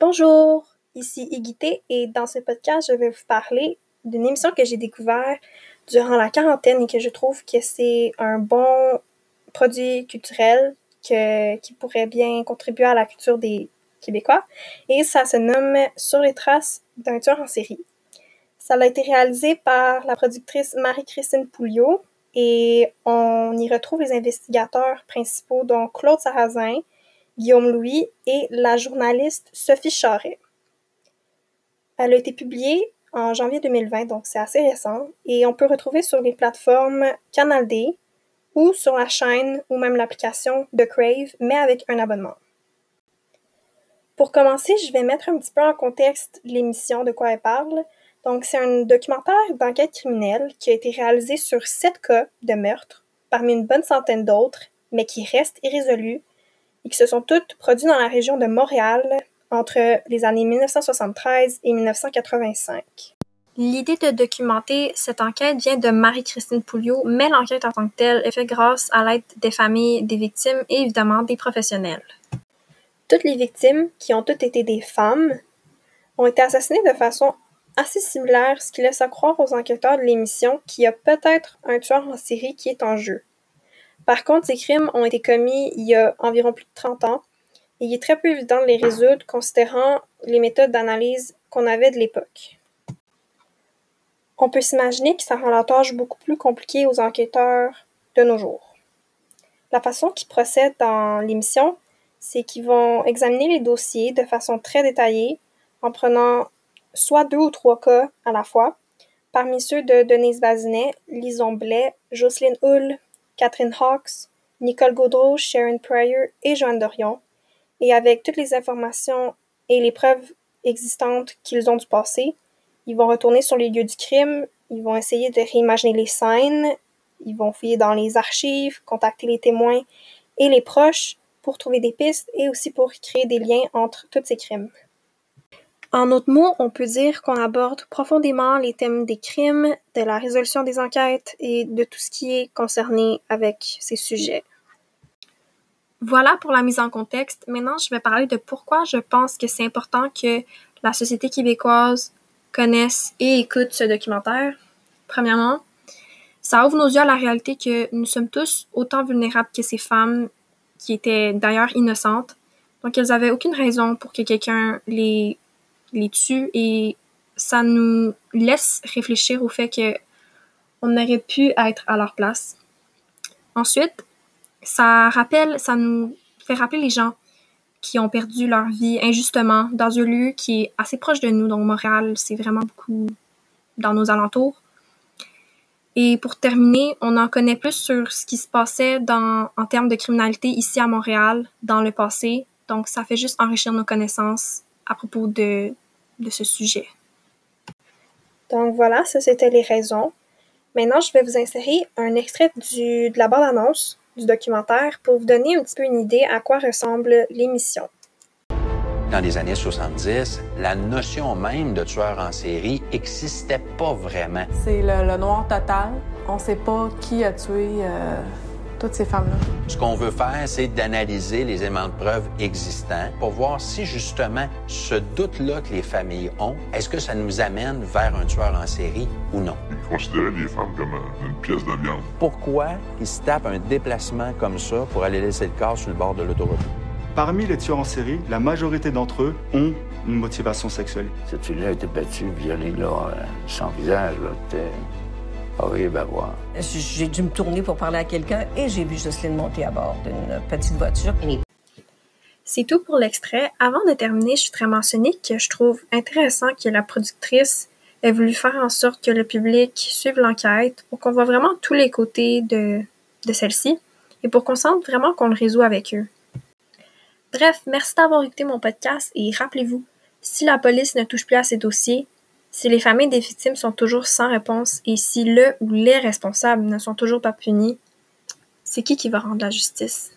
Bonjour, ici Iguité et dans ce podcast, je vais vous parler d'une émission que j'ai découvert durant la quarantaine et que je trouve que c'est un bon produit culturel que, qui pourrait bien contribuer à la culture des Québécois et ça se nomme Sur les traces d'un tueur en série. Ça a été réalisé par la productrice Marie-Christine Pouliot et on y retrouve les investigateurs principaux dont Claude Sarrazin, Guillaume Louis et la journaliste Sophie Charret. Elle a été publiée en janvier 2020, donc c'est assez récent, et on peut retrouver sur les plateformes Canal D ou sur la chaîne ou même l'application de Crave, mais avec un abonnement. Pour commencer, je vais mettre un petit peu en contexte l'émission de quoi elle parle. Donc, c'est un documentaire d'enquête criminelle qui a été réalisé sur sept cas de meurtre, parmi une bonne centaine d'autres, mais qui restent irrésolus et qui se sont toutes produits dans la région de Montréal entre les années 1973 et 1985. L'idée de documenter cette enquête vient de Marie-Christine Pouliot, mais l'enquête en tant que telle est faite grâce à l'aide des familles des victimes et évidemment des professionnels. Toutes les victimes, qui ont toutes été des femmes, ont été assassinées de façon assez similaire, ce qui laisse à croire aux enquêteurs de l'émission qu'il y a peut-être un tueur en série qui est en jeu. Par contre, ces crimes ont été commis il y a environ plus de 30 ans et il est très peu évident de les résoudre considérant les méthodes d'analyse qu'on avait de l'époque. On peut s'imaginer que ça rend la tâche beaucoup plus compliquée aux enquêteurs de nos jours. La façon qu'ils procèdent dans l'émission, c'est qu'ils vont examiner les dossiers de façon très détaillée en prenant soit deux ou trois cas à la fois, parmi ceux de Denise Bazinet, Lison Blais, Jocelyne Hull, Catherine Hawks, Nicole Gaudreau, Sharon Pryor et Joanne Dorion, et avec toutes les informations et les preuves existantes qu'ils ont du passé, ils vont retourner sur les lieux du crime, ils vont essayer de réimaginer les scènes, ils vont fouiller dans les archives, contacter les témoins et les proches pour trouver des pistes et aussi pour créer des liens entre tous ces crimes. En autres mots, on peut dire qu'on aborde profondément les thèmes des crimes, de la résolution des enquêtes et de tout ce qui est concerné avec ces sujets. Voilà pour la mise en contexte. Maintenant, je vais parler de pourquoi je pense que c'est important que la société québécoise connaisse et écoute ce documentaire. Premièrement, ça ouvre nos yeux à la réalité que nous sommes tous autant vulnérables que ces femmes qui étaient d'ailleurs innocentes. Donc, elles avaient aucune raison pour que quelqu'un les les tue et ça nous laisse réfléchir au fait que on aurait pu être à leur place. Ensuite, ça rappelle, ça nous fait rappeler les gens qui ont perdu leur vie injustement dans un lieu qui est assez proche de nous. Donc Montréal, c'est vraiment beaucoup dans nos alentours. Et pour terminer, on en connaît plus sur ce qui se passait dans, en termes de criminalité ici à Montréal dans le passé. Donc ça fait juste enrichir nos connaissances à propos de, de ce sujet. Donc voilà, ça c'était les raisons. Maintenant, je vais vous insérer un extrait du, de la bande-annonce du documentaire pour vous donner un petit peu une idée à quoi ressemble l'émission. Dans les années 70, la notion même de tueur en série n'existait pas vraiment. C'est le, le, noir total. On ne sait pas qui a tué euh, toutes ces femmes-là. Ce qu'on veut faire, c'est d'analyser les éléments de preuve existants pour voir si justement ce doute-là que les familles ont, est-ce que ça nous amène vers un tueur en série ou non? Ils considéraient les femmes comme une pièce de viande. Pourquoi ils se tapent un déplacement comme ça pour aller laisser le corps sur le bord de l'autoroute? Parmi les tueurs en série, la majorité d'entre eux ont une motivation sexuelle. Cette fille-là a été battue, violée, là, sans visage, là, horrible à voir. J'ai dû me tourner pour parler à quelqu'un et j'ai vu Jocelyne monter à bord d'une petite voiture. C'est tout pour l'extrait. Avant de terminer, je voudrais mentionner que je trouve intéressant que la productrice ait voulu faire en sorte que le public suive l'enquête pour qu'on voit vraiment tous les côtés de, de celle-ci et pour qu'on sente vraiment qu'on le résout avec eux. Bref, merci d'avoir écouté mon podcast et rappelez-vous, si la police ne touche plus à ces dossiers, si les familles des victimes sont toujours sans réponse et si le ou les responsables ne sont toujours pas punis, c'est qui qui va rendre la justice?